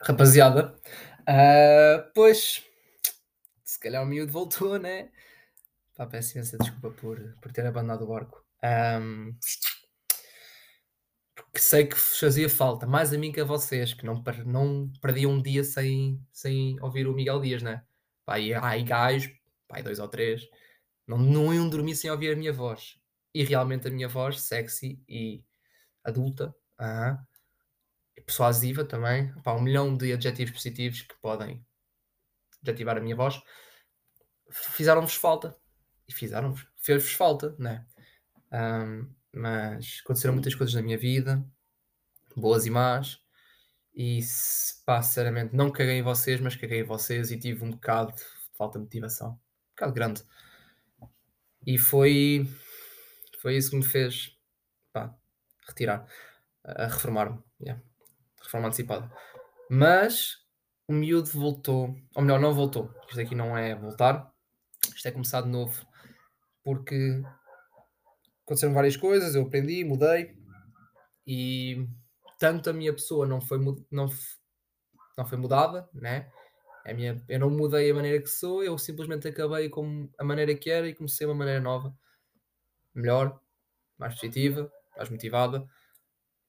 rapaziada. Uh, pois, se calhar o miúdo voltou, né? Pá, peço imensa desculpa por, por ter abandonado o barco. Um, porque sei que fazia falta, mais a mim que a vocês, que não, não perdiam um dia sem, sem ouvir o Miguel Dias, né? Pá, e ai gajos, pá, dois ou três, não, não iam dormir sem ouvir a minha voz. E realmente a minha voz, sexy e adulta, uh -huh, persuasiva também, pá, um milhão de adjetivos positivos que podem adjetivar a minha voz, fizeram-vos falta. E fizeram-vos, fez-vos falta, né? Um, mas aconteceram muitas coisas na minha vida, boas e más, e pá, sinceramente não caguei em vocês, mas caguei em vocês e tive um bocado de falta de motivação, um bocado grande. E foi, foi isso que me fez pá, retirar, reformar-me. Yeah reforma antecipada. Mas o miúdo voltou, ou melhor, não voltou. Isto aqui não é voltar, isto é começar de novo. Porque aconteceram várias coisas, eu aprendi, mudei e tanto a minha pessoa não foi, não, não foi mudada, né? A minha, eu não mudei a maneira que sou, eu simplesmente acabei com a maneira que era e comecei uma maneira nova, melhor, mais positiva, mais motivada.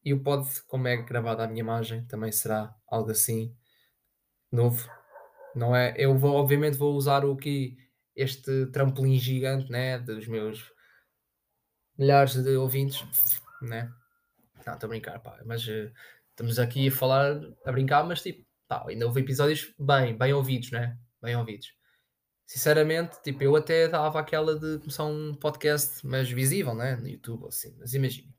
E o pod, como é gravado à minha imagem, também será algo assim novo. Não é? Eu vou, obviamente, vou usar o que este trampolim gigante, né, dos meus milhares de ouvintes, né? Não, estou a brincar, pá, mas uh, estamos aqui a falar, a brincar, mas tipo, pá, ainda houve episódios bem, bem ouvidos, né? Bem ouvidos. Sinceramente, tipo, eu até dava aquela de começar um podcast mais visível, né? No YouTube, assim, mas imagina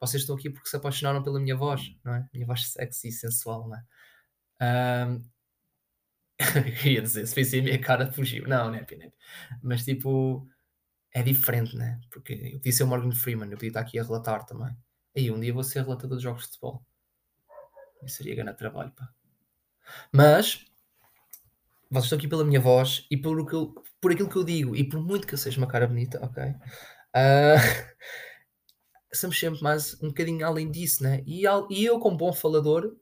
vocês estão aqui porque se apaixonaram pela minha voz, não é? Minha voz sexy e sensual, não é? Um... ia dizer, se fosse a minha cara fugiu. Não, não é, não é. Mas tipo, é diferente, né? Porque eu podia ser o Morgan Freeman, eu podia estar aqui a relatar também. Aí um dia vou ser relatador de jogos de futebol. Isso seria grande trabalho, pá. Mas vocês estão aqui pela minha voz e por, que eu, por aquilo que eu digo e por muito que eu seja uma cara bonita, ok? Uh, somos sempre mais um bocadinho além disso, né? E, e eu, como bom falador,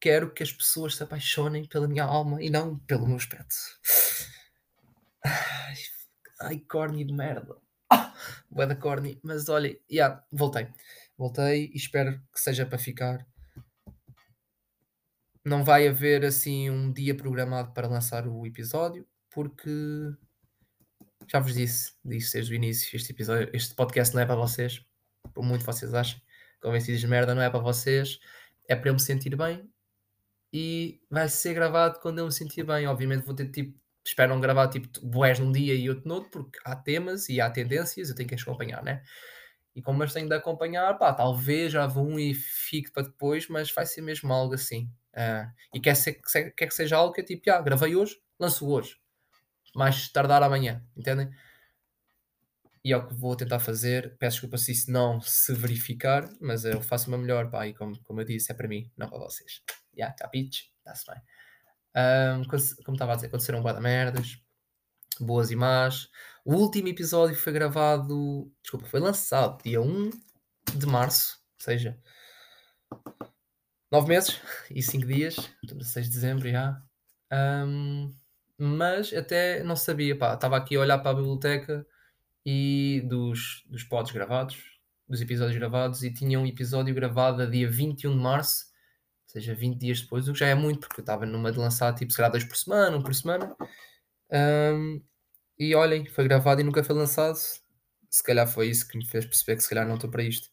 quero que as pessoas se apaixonem pela minha alma e não pelo meu aspecto. Ai, ai corny de merda. Ah, Boa da corny. Mas olha, yeah, voltei. Voltei e espero que seja para ficar. Não vai haver assim um dia programado para lançar o episódio, porque já vos disse, disse desde o início, este episódio, este podcast não é para vocês por muito vocês achem, convencidos de merda, não é para vocês, é para eu me sentir bem e vai ser gravado quando eu me sentir bem. Obviamente vou ter tipo, esperam gravar tipo boés num dia e outro no outro, porque há temas e há tendências, eu tenho que acompanhar, né? E como eu tenho de acompanhar, pá, talvez já um e fique para depois, mas vai ser mesmo algo assim. Uh, e quer, ser, quer que seja algo que é tipo, ah, gravei hoje, lanço hoje. Mais tardar amanhã, entendem? E é o que vou tentar fazer. Peço desculpa se isso não se verificar, mas eu faço meu melhor, pá, e como, como eu disse, é para mim, não para vocês. Já, yeah, capiche? Está-se bem. Um, como estava a dizer, aconteceram boas merdas, boas e más. O último episódio foi gravado, desculpa, foi lançado dia 1 de março, ou seja, 9 meses e 5 dias, estamos a 6 de dezembro já. Um, mas até não sabia, pá, estava aqui a olhar para a biblioteca e dos, dos pods gravados, dos episódios gravados, e tinha um episódio gravado a dia 21 de março, ou seja, 20 dias depois, o que já é muito, porque eu estava numa de lançar tipo, se calhar dois por semana, um por semana. Um, e olhem, foi gravado e nunca foi lançado. Se calhar foi isso que me fez perceber que se calhar não estou para isto.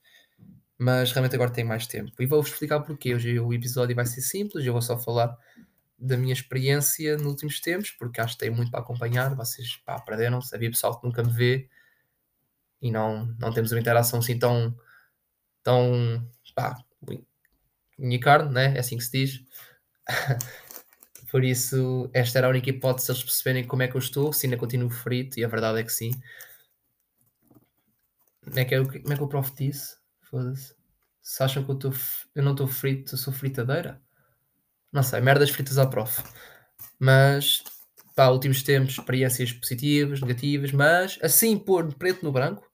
Mas realmente agora tenho mais tempo. E vou-vos explicar porquê. Hoje o episódio vai ser simples, eu vou só falar da minha experiência nos últimos tempos, porque acho que tenho muito para acompanhar. Vocês pá, perderam-se. Havia pessoal que nunca me vê e não, não temos uma interação assim tão, tão pá, carne, né? é assim que se diz. Por isso, esta era a única hipótese de eles perceberem como é que eu estou, se ainda continuo frito, e a verdade é que sim. Como é que, é, como é que o prof disse? Foda-se. Se acham que eu, tô, eu não estou frito, eu sou fritadeira? Não sei, merdas fritas à prof. Mas, pá, últimos tempos, experiências positivas, negativas, mas assim pôr preto no branco,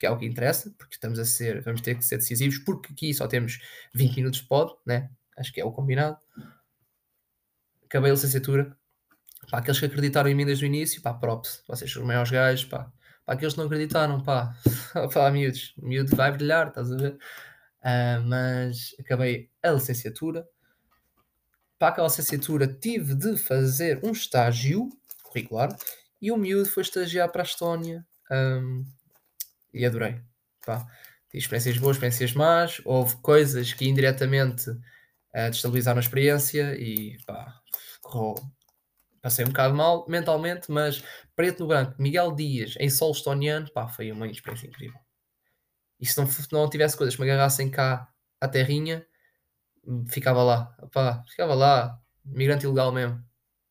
que é o que interessa, porque estamos a ser, vamos ter que ser decisivos, porque aqui só temos 20 minutos de pod, né? Acho que é o combinado. acabei a licenciatura. Pá, aqueles que acreditaram em mim desde o início, pá, props. Vocês são os maiores gajos, pá. Pá, aqueles que não acreditaram, pá. pá, miúdos. O miúdo vai brilhar, estás a ver? Uh, mas acabei a licenciatura. Para aquela licenciatura tive de fazer um estágio curricular e o miúdo foi estagiar para a Estónia um, e adorei. Pá. Tive experiências boas, experiências más, houve coisas que indiretamente uh, destabilizaram a experiência e pá, correu. Passei um bocado mal mentalmente, mas preto no branco, Miguel Dias em solo estoniano, pá, foi uma experiência incrível. E se não, não tivesse coisas que me agarrassem cá à terrinha, ficava lá. Opá, ficava lá, migrante ilegal mesmo,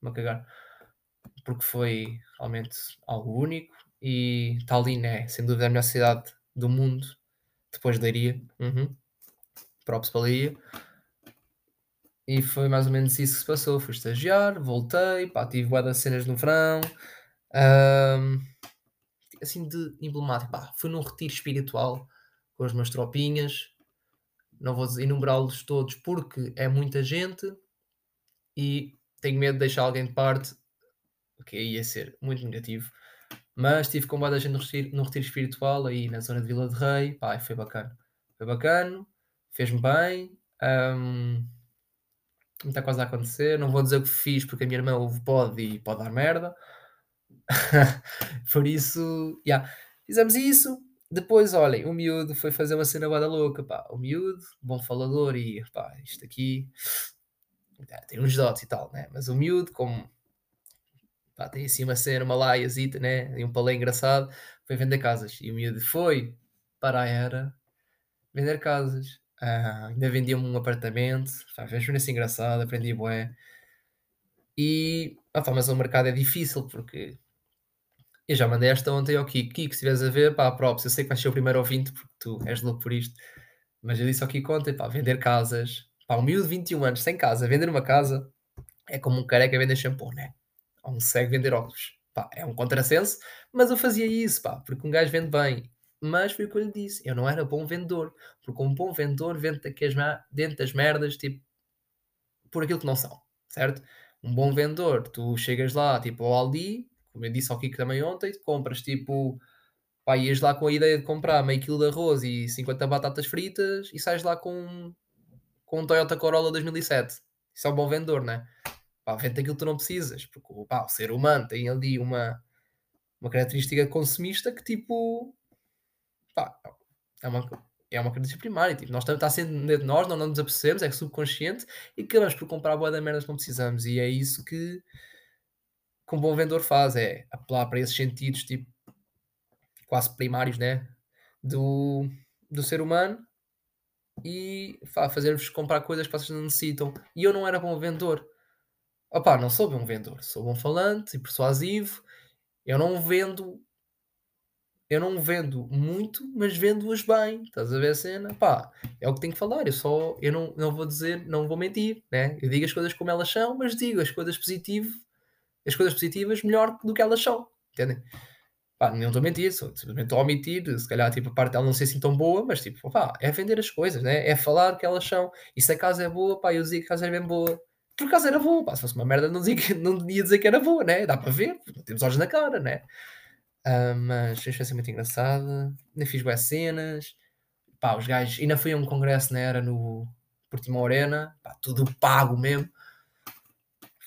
me a cagar. Porque foi realmente algo único e Tallinn é, sem dúvida, a melhor cidade do mundo, depois de Leiria. Uhum. Para. E foi mais ou menos isso que se passou. Fui estagiar, voltei, pá, tive boa das cenas no verão. Um, assim de emblemático, pá, fui num retiro espiritual com as minhas tropinhas. Não vou enumerá-los todos porque é muita gente e tenho medo de deixar alguém de parte, o que ia ser muito negativo. Mas estive com boa gente no retiro, no retiro espiritual aí na zona de Vila de Rei, pá, foi bacana. Foi bacana, fez-me bem. Um, muita coisa a acontecer. Não vou dizer o que fiz porque a minha irmã ouve pode e pode dar merda. Por isso. Yeah. Fizemos isso. Depois, olhem, o miúdo foi fazer uma cena bada louca, pá. O miúdo, bom falador e, pá, isto aqui tem uns dotes e tal, né? Mas o miúdo, como pá, tem assim uma cena, uma laiazita, né? E um palé engraçado, foi vender casas. E o miúdo foi para a era vender casas. Ah, ainda vendia-me um apartamento, fez-me assim engraçado, aprendi bué. E, opa, mas o mercado é difícil porque eu já mandei esta ontem ao Kiko. Kiko, se estiveres a ver, pá, props, eu sei que vais ser o primeiro ouvinte porque tu és louco por isto. Mas eu disse ao Kiko ontem, pá, vender casas. Pá, um miúdo de 21 anos sem casa, vender uma casa é como um careca vender shampoo, né? Cego vender óculos. Pá, é um contrassenso, mas eu fazia isso, pá, porque um gajo vende bem. Mas foi o que eu lhe disse, eu não era bom vendedor. Porque um bom vendedor vende dentro das merdas, tipo, por aquilo que não são, certo? Um bom vendedor, tu chegas lá, tipo, ao Aldi, como eu disse ao Kiko também ontem, compras tipo, pá, ias lá com a ideia de comprar meio quilo de arroz e 50 batatas fritas e sais lá com, com um Toyota Corolla 2007. Isso é um bom vendedor, né? Vende aquilo que tu não precisas, porque pá, o ser humano tem ali uma, uma característica consumista que tipo, pá, é uma, é uma característica primária, tipo, nós está sendo dentro de nós, não, não nos apercebemos, é subconsciente e acabamos por comprar boa da merda que não precisamos e é isso que que um bom vendedor faz, é apelar para esses sentidos tipo, quase primários né? do, do ser humano e fazer-vos comprar coisas que vocês não necessitam. E eu não era bom vendedor. Opá, não sou bom vendedor, sou bom falante e persuasivo. Eu não vendo eu não vendo muito, mas vendo-as bem. Estás a ver a cena? Pá, é o que tenho que falar. Eu só eu não, não vou dizer, não vou mentir, né? Eu digo as coisas como elas são, mas digo as coisas positivas as coisas positivas melhor do que elas são. Entendem? Pá, não estou a mentir, só, simplesmente estou a omitir, se calhar tipo, a parte dela não sei assim tão boa, mas tipo, pá, é vender as coisas, né? é falar que elas são. E se a casa é boa, pá, eu dizia que a casa é bem boa. Por acaso era boa, pá, se fosse uma merda não, dizia, não devia dizer que era boa, né? Dá para ver, temos olhos na cara, né? Uh, mas foi experiência muito engraçada, ainda fiz boas cenas, pá, os gajos, ainda fui a um congresso, né? Era no Portimão Arena, pá, tudo pago mesmo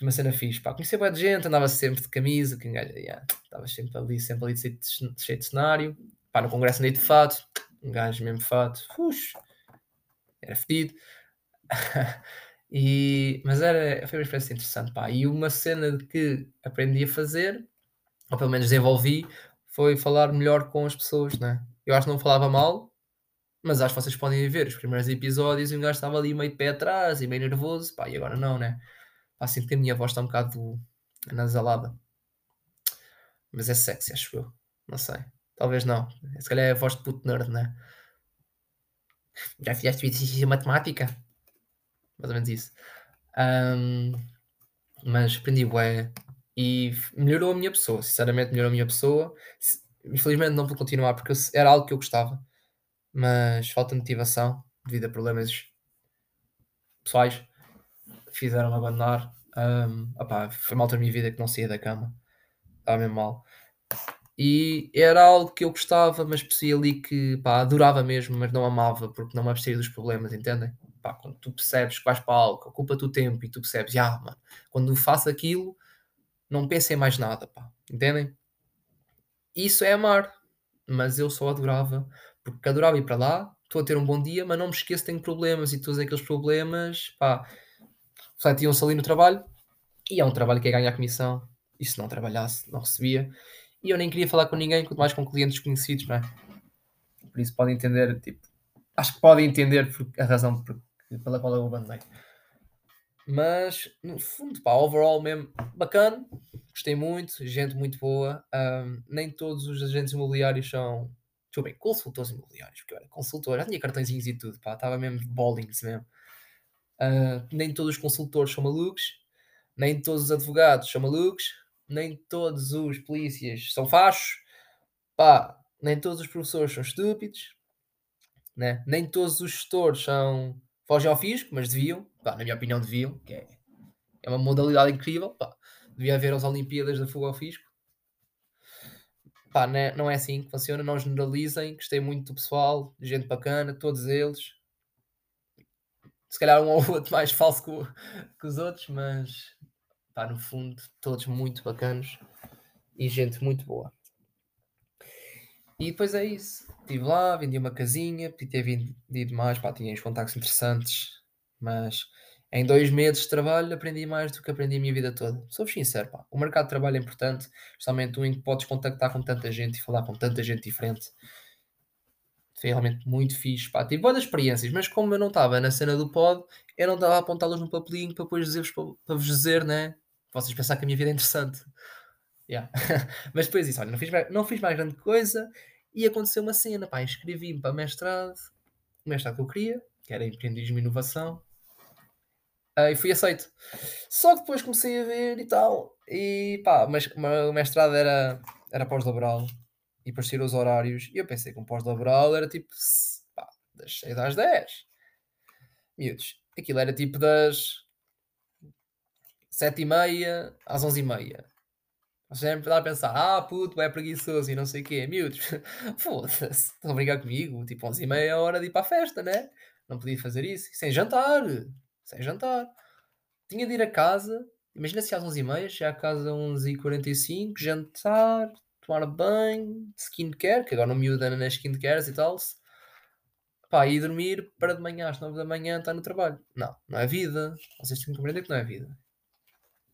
uma cena fixe. Pá, conhecia boa de gente, andava sempre de camisa, que yeah, estava sempre ali, sempre ali de, cheio de cenário. Pá, no congresso andei de fato, um gajo mesmo de fato, Ux, era fedido. e, mas era, foi uma experiência interessante, pá. E uma cena que aprendi a fazer, ou pelo menos desenvolvi, foi falar melhor com as pessoas, né? Eu acho que não falava mal, mas acho que vocês podem ver os primeiros episódios e um gajo estava ali meio de pé atrás e meio nervoso, pá, e agora não, né? Pá, sinto que a minha voz está um bocado anasalada. Mas é sexy, acho eu. Não sei. Talvez não. Se calhar é a voz de puto nerd, né? Já fizeste exercício de matemática? Mais ou menos isso. Um, mas aprendi bué e melhorou a minha pessoa. Sinceramente, melhorou a minha pessoa. Infelizmente não vou continuar porque era algo que eu gostava. Mas falta motivação devido a problemas pessoais fizeram-me abandonar Um, opá, foi uma altura da minha vida que não saía da cama. Estava mesmo mal. E era algo que eu gostava, mas percebi ali que pá, adorava mesmo, mas não amava porque não me abstraía dos problemas, entendem? Pá, quando tu percebes que vais para algo, ocupa-te o tempo e tu percebes, ah, mano, quando faço aquilo, não penso em mais nada, pá, entendem? Isso é amar, mas eu só adorava, porque adorava ir para lá, estou a ter um bom dia, mas não me esqueço que tenho problemas e todos aqueles problemas, pá, refletiam-se ali no trabalho, e é um trabalho que é ganhar comissão, e se não trabalhasse, não recebia, e eu nem queria falar com ninguém, quanto mais com clientes desconhecidos, não é? Por isso podem entender, tipo, acho que podem entender a razão pela qual eu abandonei. Mas, no fundo, pá, overall mesmo, bacana, gostei muito, gente muito boa. Um, nem todos os agentes imobiliários são, deixa eu bem, consultores imobiliários, porque eu era consultor, já tinha cartõezinhos e tudo, pá, estava mesmo bowlings mesmo. Uh, nem todos os consultores são malucos, nem todos os advogados são malucos, nem todos os polícias são fachos, pá, nem todos os professores são estúpidos, né? nem todos os gestores são fogem ao fisco, mas deviam, pá, na minha opinião deviam, que é, é uma modalidade incrível, pá, devia haver as Olimpíadas da fuga ao fisco. Pá, não é, não é assim que funciona, não generalizem, gostei muito do pessoal, gente bacana, todos eles. Se calhar um ou outro mais falso que, que os outros, mas pá, no fundo, todos muito bacanos e gente muito boa. E depois é isso. Estive lá, vendi uma casinha, podia ter vendido mais, pá, tinha uns contactos interessantes, mas em dois meses de trabalho aprendi mais do que aprendi a minha vida toda. Sou sincero, pá. O mercado de trabalho é importante, especialmente um em que podes contactar com tanta gente e falar com tanta gente diferente. Foi realmente muito fixe, pá. Tive boas experiências, mas como eu não estava na cena do pod, eu não estava a apontá-las no papelinho para depois dizer-vos para, para vos dizer, né? vocês pensar que a minha vida é interessante. Yeah. Mas depois isso, olha, não fiz, não fiz mais grande coisa e aconteceu uma cena, pá, inscrevi-me para mestrado, o mestrado que eu queria, que era empreendedorismo e inovação, uh, e fui aceito. Só que depois comecei a ver e tal, e pá, mas o mestrado era, era pós-laboral, e depois saíram os horários, e eu pensei que um pós-laboral era tipo, pá, das 6 às 10. Miúdos, aquilo era tipo das sete e meia às onze e meia. Sempre dá a pensar, ah puto, é preguiçoso e não sei o quê. Miúdos, foda-se, estão a brigar comigo? Tipo, onze e meia hora de ir para a festa, né? Não podia fazer isso. Sem jantar, sem jantar. Tinha de ir a casa, imagina se às onze e meia, chegar a casa às onze e quarenta e cinco, jantar, tomar banho, skincare, que agora não me ajuda nas skincares e tal. Pá, e dormir para de manhã às nove da manhã estar no trabalho. Não, não é vida. Vocês têm que compreender que não é vida.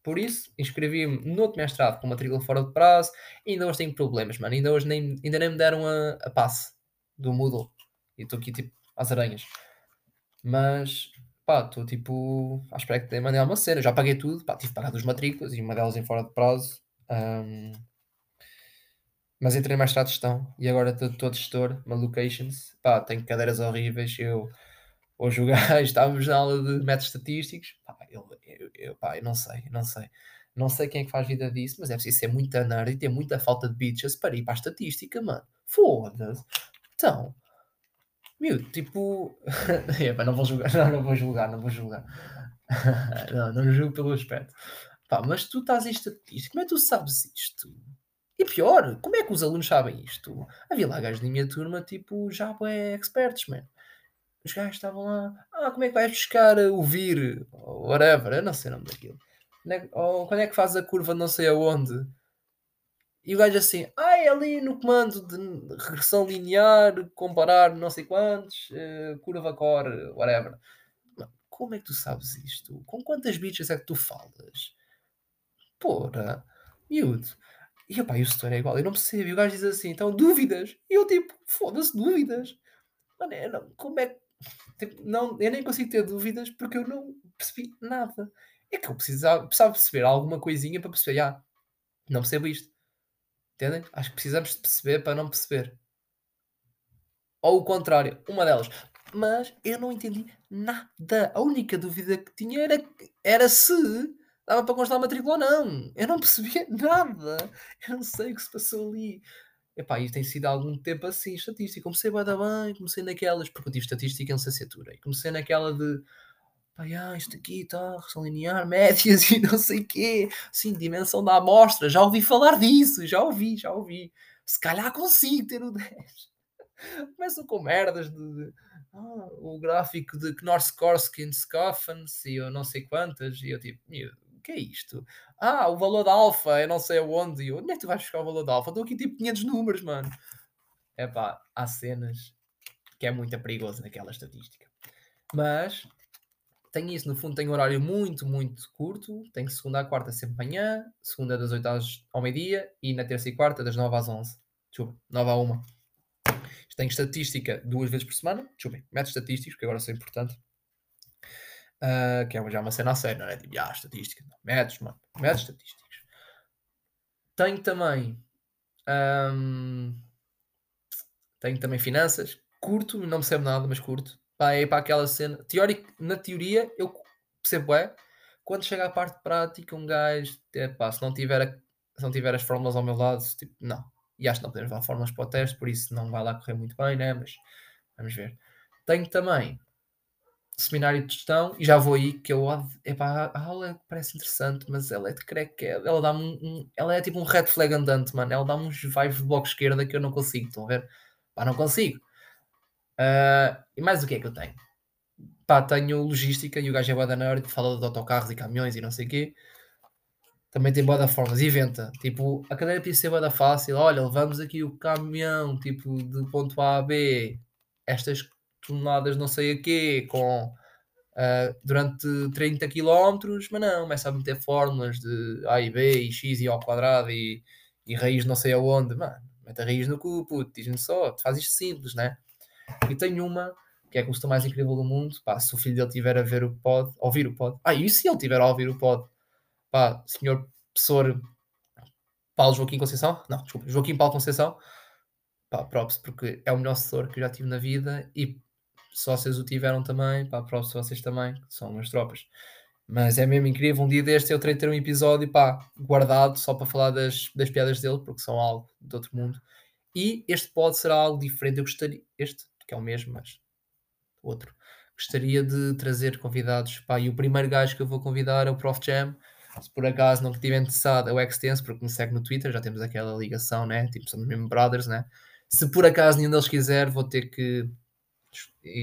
Por isso, inscrevi-me no outro mestrado com matrícula fora de prazo e ainda hoje tenho problemas, mano. Ainda hoje nem, ainda nem me deram a, a passe do Moodle. E estou aqui tipo às aranhas. Mas, pá, estou tipo à espera que mandem uma cena. já paguei tudo, pá, tive que pagar duas matrículas e uma delas em fora de prazo. Um, mas entrei no mestrado de gestão e agora estou todo gestor, uma locations. Pá, tenho cadeiras horríveis. Eu Hoje o gajo, estávamos na aula de métodos estatísticos, pá, eu, eu, eu, pá, eu não sei, não sei. Não sei quem é que faz vida disso, mas é preciso ser muita nerd e ter muita falta de bitches para ir para a estatística, mano. Foda-se. Então, meu, tipo. Epa, não vou julgar, não, não vou julgar, não vou julgar. não, não julgo pelo aspecto. Pá, mas tu estás em estatística, como é que tu sabes isto? E pior, como é que os alunos sabem isto? Havia lá gajos na minha turma, tipo, já é experts, mano os gajos estavam lá, ah, como é que vais buscar o vir, whatever, eu não sei o nome daquilo. É ou quando é que faz a curva não sei aonde? E o gajo assim, ah, é ali no comando de regressão linear, comparar não sei quantos, uh, curva core, whatever. Como é que tu sabes isto? Com quantas bichas é que tu falas? Porra, miúdo. E opa, e o setor é igual, eu não percebo. E o gajo diz assim, então dúvidas. E eu tipo, foda-se, dúvidas. Mano, não, como é que Tipo, não, eu nem consigo ter dúvidas porque eu não percebi nada. É que eu precisava, precisava perceber alguma coisinha para perceber, ah, não percebo isto. Entendem? Acho que precisamos de perceber para não perceber. Ou o contrário, uma delas. Mas eu não entendi nada. A única dúvida que tinha era, era se dava para constar a matrícula ou não. Eu não percebia nada. Eu não sei o que se passou ali. Epá, isto tem sido há algum tempo assim, estatística. Comecei a dar bem, comecei naquelas, porque eu tive estatística em licenciatura, e comecei naquela de pá, ah, isto aqui está, regressão linear, médias e não sei quê, sim, dimensão da amostra, já ouvi falar disso, já ouvi, já ouvi. Se calhar consigo ter o 10. Começam com merdas de, de ah, o gráfico de Knorr-Skorsky and e eu não sei quantas, e eu tipo, que é isto? Ah, o valor da alfa, eu não sei aonde, eu, onde é que tu vais buscar o valor da alfa? Estou aqui tipo 500 números, mano. É pá, há cenas que é muito perigoso naquela estatística. Mas tenho isso, no fundo, tenho um horário muito, muito curto. Tenho segunda a quarta sempre manhã, segunda das 8 ao meio-dia e na terça e quarta das 9 às 11. Desculpa, 9 à 1. Tenho estatística duas vezes por semana. Desculpem, métodos estatísticos, que agora são importante. Uh, que é já uma cena a sério, não é? Tipo, ah, estatística. Não. Métodos, mano. Métodos estatísticos. Tenho também. Um, tenho também finanças. Curto, não percebo nada, mas curto. Pá, é para aquela cena. Teórico, na teoria, eu percebo é. Quando chega à parte prática, um gajo, é, pá, se não tiver, a, se não tiver as fórmulas ao meu lado, tipo, não. E acho que não podemos dar fórmulas para o teste, por isso não vai lá correr muito bem, né? Mas vamos ver. Tenho também seminário de gestão e já vou aí que eu epá, a aula parece interessante, mas ela é de crackhead, ela dá-me um, um, ela é tipo um red flag andante, mano. Ela dá-me uns vibes de bloco esquerda que eu não consigo, estão a ver? Pá, não consigo. Uh, e mais o que é que eu tenho? Pá, tenho logística e o gajo é boa nerd fala de autocarros e caminhões e não sei o quê. Também tem boa formas, inventa. Tipo, a cadeira podia ser boa fácil. Olha, levamos aqui o caminhão, tipo, de ponto A a B, estas toneladas não sei a quê, com uh, durante 30 km, mas não, começa a meter fórmulas de A e B e X e ao quadrado e, e raiz não sei aonde. Mano, mete a raiz no cu, puto, diz-me só, faz isto simples, né? E tenho uma que é a custo mais incrível do mundo. Pá, se o filho dele tiver a ver o pod, ouvir o pod, ah, e se ele tiver a ouvir o pod, pá, senhor professor Paulo Joaquim Conceição, não, desculpa, Joaquim Paulo Conceição, pá, props, porque é o melhor assessor que eu já tive na vida e só vocês o tiveram também, pá, props vocês também, que são umas tropas. Mas é mesmo incrível, um dia deste eu terei ter um episódio, pá, guardado só para falar das, das piadas dele, porque são algo de outro mundo. E este pode ser algo diferente, eu gostaria, este que é o mesmo, mas outro. Gostaria de trazer convidados. Pá, e o primeiro gajo que eu vou convidar é o Prof Jam. Se por acaso não estiver interessado, é o Extense, porque me segue no Twitter, já temos aquela ligação, né? Tipo, somos mesmo brothers, né? Se por acaso nenhum deles quiser, vou ter que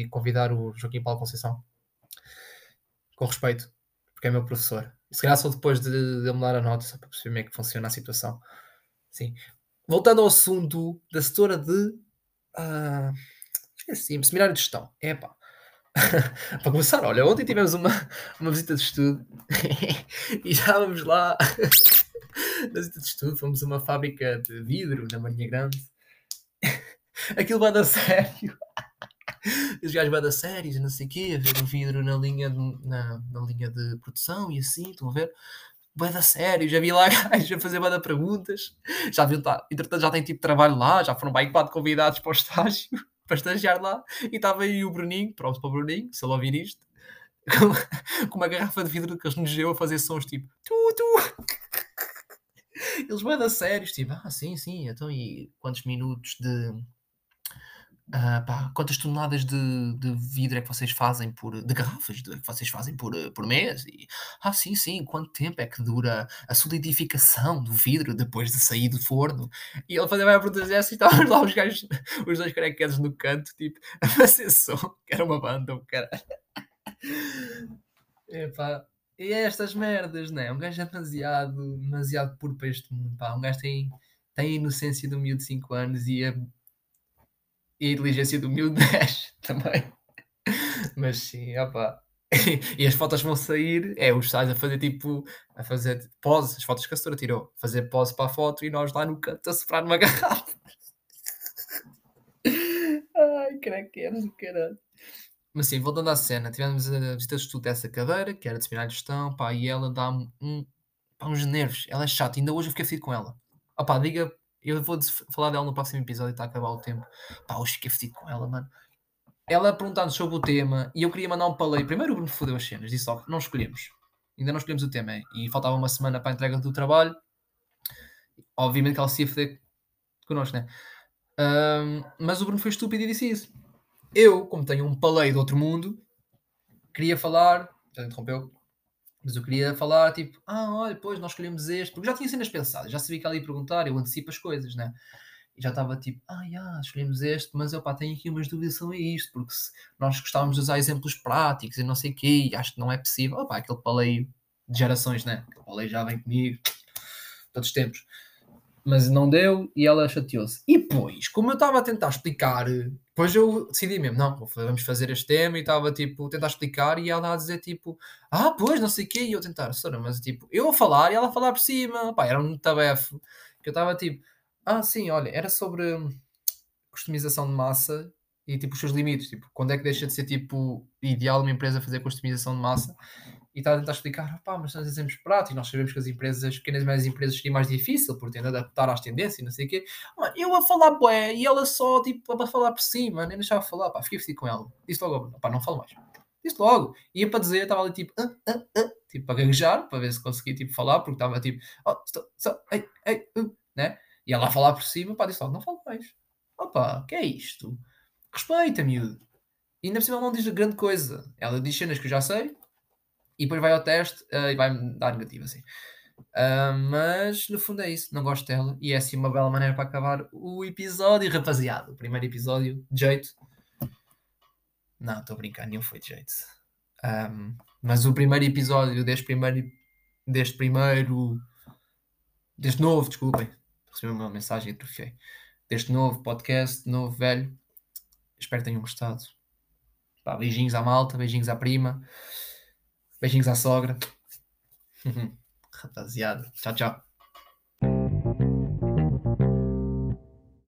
convidar o Joaquim Paulo Conceição. Com respeito, porque é meu professor. Se calhar só depois de, de mudar a nota, só para perceber como é que funciona a situação. Sim. Voltando ao assunto da setora de. Uh, Esqueci, seminário de gestão. Epá. Para começar, olha, ontem tivemos uma, uma visita de estudo e estávamos lá na visita de estudo, fomos a uma fábrica de vidro na Marinha Grande. Aquilo vai dar sério. Os gajos vai dar sérios, não sei o quê, a ver o vidro na linha, de, na, na linha de produção e assim, estão a ver? Vai dar sério, já vi lá gajos a fazer bada perguntas, já viu, tá, entretanto já tem tipo trabalho lá, já foram bem quatro convidados para o estágio para estagiar lá e estava aí o Bruninho, pronto para o Bruninho, se ele ouvir isto, com, com uma garrafa de vidro que eles nos deu a fazer sons tipo tu, tu. Eles vão dar sérios, tipo, ah, sim, sim, então e quantos minutos de Uh, pá, quantas toneladas de, de vidro é que vocês fazem por de garrafas de, que vocês fazem por, por mês? E, ah, sim, sim, quanto tempo é que dura a solidificação do vidro depois de sair do forno? E ele fazia a pergunta dessa e estavam lá os gajos, os dois carequedos no canto, tipo, a fazer som, que era uma banda, o cara. Epá, e é estas merdas, não é? Um gajo é demasiado, demasiado puro para este mundo, pá. Um gajo tem, tem a inocência do miúdo de 5 anos e a e a inteligência do miúdo 10 também. Mas sim, opa. e as fotos vão sair, é os sais a fazer tipo, a fazer pose, as fotos que a senhora tirou, fazer pose para a foto e nós lá no canto a soprar numa garrafa. Ai, craqueiros do caralho. Mas sim, voltando à cena, tivemos a visita de estudo dessa cadeira, que era de seminário de gestão, pá, e ela dá-me um, pá, uns nervos. Ela é chata, ainda hoje eu fiquei fedido com ela. Opá, diga eu vou falar dela no próximo episódio, está a acabar o tempo. Pá, hoje fiquei fedido com ela, mano. Ela perguntando sobre o tema e eu queria mandar um palei. Primeiro o Bruno fodeu as cenas, disse logo, não escolhemos. Ainda não escolhemos o tema. E faltava uma semana para a entrega do trabalho. Obviamente que ela se ia foder connosco, né? Um, mas o Bruno foi estúpido e disse isso. Eu, como tenho um palei do outro mundo, queria falar já interrompeu. Mas eu queria falar, tipo, ah, olha, pois nós escolhemos este, porque já tinha cenas pensadas, já sabia que ela ia perguntar, eu antecipo as coisas, né? E já estava tipo, ah, já, escolhemos este, mas eu pá, tenho aqui umas dúvidas sobre isto, porque se nós gostávamos de usar exemplos práticos e não sei o quê, e acho que não é possível, opá, aquele paleio de gerações, né? Aquele paleio já vem comigo, todos os tempos mas não deu e ela chateou-se. E depois, como eu estava a tentar explicar, depois eu decidi mesmo, não, vamos fazer este tema e estava tipo, tentar explicar e ela a dizer tipo, ah, pois, não sei o quê, e eu tentar, senhora, mas tipo, eu a falar e ela a falar por cima, pá, era um tabefo, que eu estava tipo, ah, sim, olha, era sobre customização de massa e tipo os seus limites, tipo, quando é que deixa de ser tipo ideal uma empresa fazer customização de massa e está a tentar explicar, pá, mas são exemplos práticos, nós sabemos que as empresas, as pequenas e médias empresas seria mais difícil, por de adaptar às tendências e não sei o quê. Mano, eu a falar bué, e ela só, tipo, a falar por cima, nem deixava falar, pá, fiquei vestido com ela. Disse logo, pá, não falo mais. Disse logo. Ia para dizer, estava ali tipo, ah, ah, ah, tipo, para gaguejar, para ver se conseguia, tipo, falar, porque estava tipo, oh, estou, estou, ei, ei, uh, né? E ela a falar por cima, pá, disse logo, não falo mais. Opa, que é isto? Respeita, miúdo. E ainda por cima ela não diz grande coisa. Ela diz cenas que eu já sei, e depois vai ao teste uh, e vai-me dar negativo, assim. Uh, mas no fundo é isso, não gosto dela e é assim uma bela maneira para acabar o episódio, rapaziada. O primeiro episódio, de jeito. Não, estou a brincar, nenhum foi de jeito. Um, mas o primeiro episódio deste primeiro, deste primeiro, deste novo, desculpem, recebi uma mensagem e atrofiei. Deste novo podcast, novo velho. Espero que tenham gostado. Pá, beijinhos à malta, beijinhos à prima. Beijinhos à sogra. Rapaziada. Tchau, tchau.